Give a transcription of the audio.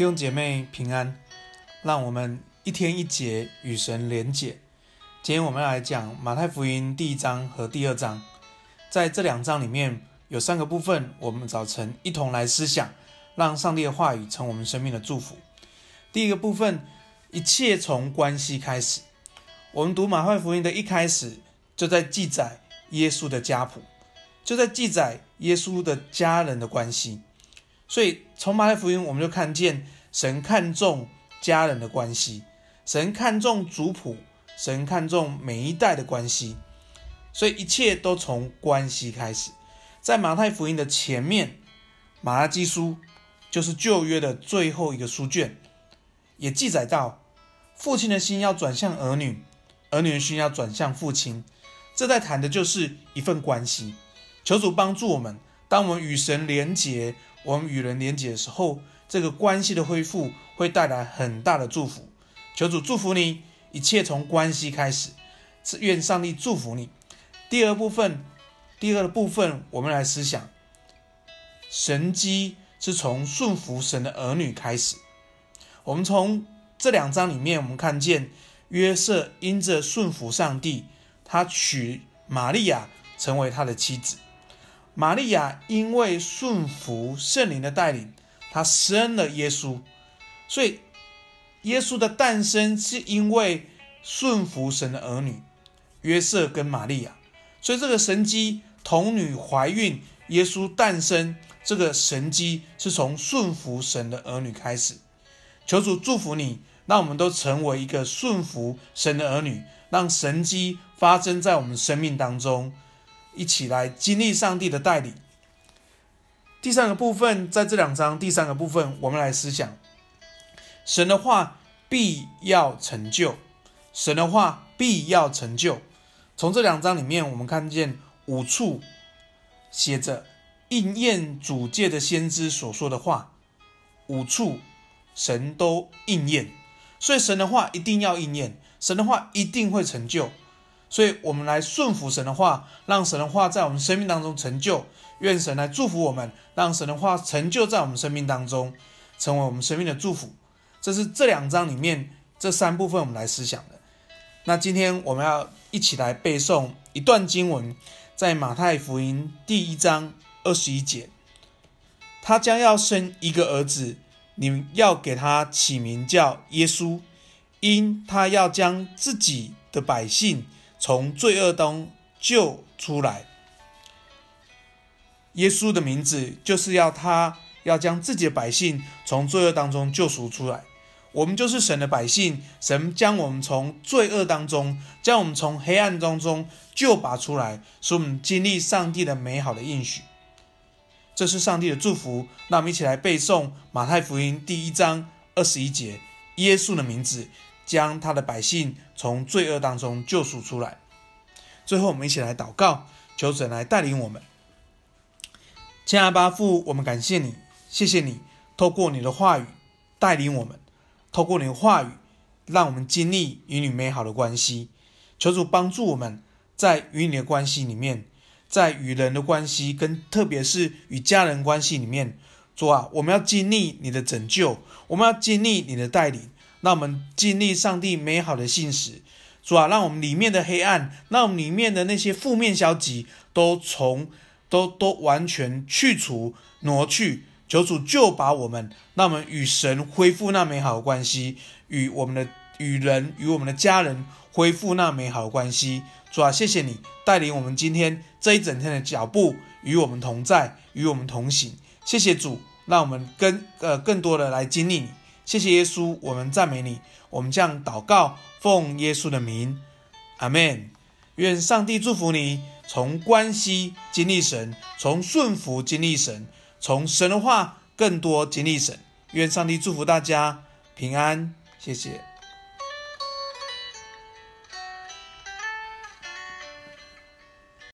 弟兄姐妹平安，让我们一天一节与神连结。今天我们来讲马太福音第一章和第二章，在这两章里面有三个部分，我们早晨一同来思想，让上帝的话语成我们生命的祝福。第一个部分，一切从关系开始。我们读马太福音的一开始，就在记载耶稣的家谱，就在记载耶稣的家人的关系。所以，从马太福音，我们就看见神看重家人的关系，神看重族谱，神看重每一代的关系。所以，一切都从关系开始。在马太福音的前面，马拉基书就是旧约的最后一个书卷，也记载到父亲的心要转向儿女，儿女的心要转向父亲。这在谈的就是一份关系。求主帮助我们，当我们与神连结。我们与人连结的时候，这个关系的恢复会带来很大的祝福。求主祝福你，一切从关系开始。愿上帝祝福你。第二部分，第二部分，我们来思想，神迹是从顺服神的儿女开始。我们从这两章里面，我们看见约瑟因着顺服上帝，他娶玛利亚成为他的妻子。玛利亚因为顺服圣灵的带领，她生了耶稣。所以，耶稣的诞生是因为顺服神的儿女约瑟跟玛利亚。所以，这个神迹童女怀孕，耶稣诞生，这个神迹是从顺服神的儿女开始。求主祝福你，让我们都成为一个顺服神的儿女，让神迹发生在我们生命当中。一起来经历上帝的带领。第三个部分，在这两章第三个部分，我们来思想神的话必要成就，神的话必要成就。从这两章里面，我们看见五处写着应验主界的先知所说的话，五处神都应验，所以神的话一定要应验，神的话一定会成就。所以，我们来顺服神的话，让神的话在我们生命当中成就。愿神来祝福我们，让神的话成就在我们生命当中，成为我们生命的祝福。这是这两章里面这三部分我们来思想的。那今天我们要一起来背诵一段经文，在马太福音第一章二十一节，他将要生一个儿子，你们要给他起名叫耶稣，因他要将自己的百姓。从罪恶中救出来，耶稣的名字就是要他要将自己的百姓从罪恶当中救赎出来。我们就是神的百姓，神将我们从罪恶当中，将我们从黑暗当中救拔出来，使我们经历上帝的美好的应许。这是上帝的祝福。那我们一起来背诵马太福音第一章二十一节，耶稣的名字。将他的百姓从罪恶当中救赎出来。最后，我们一起来祷告，求神来带领我们。亲爱的父，我们感谢你，谢谢你透过你的话语带领我们，透过你的话语让我们经历与你美好的关系。求主帮助我们在与你的关系里面，在与人的关系跟特别是与家人关系里面，主啊，我们要经历你的拯救，我们要经历你的带领。让我们经历上帝美好的信实，主啊，让我们里面的黑暗，让我们里面的那些负面消极都从都都完全去除挪去，求主就把我们，让我们与神恢复那美好的关系，与我们的与人与我们的家人恢复那美好的关系。主啊，谢谢你带领我们今天这一整天的脚步，与我们同在，与我们同行。谢谢主，让我们更呃更多的来经历你。谢谢耶稣，我们赞美你。我们将祷告，奉耶稣的名，阿门。愿上帝祝福你，从关系经历神，从顺服经历神，从神的话更多经历神。愿上帝祝福大家平安，谢谢。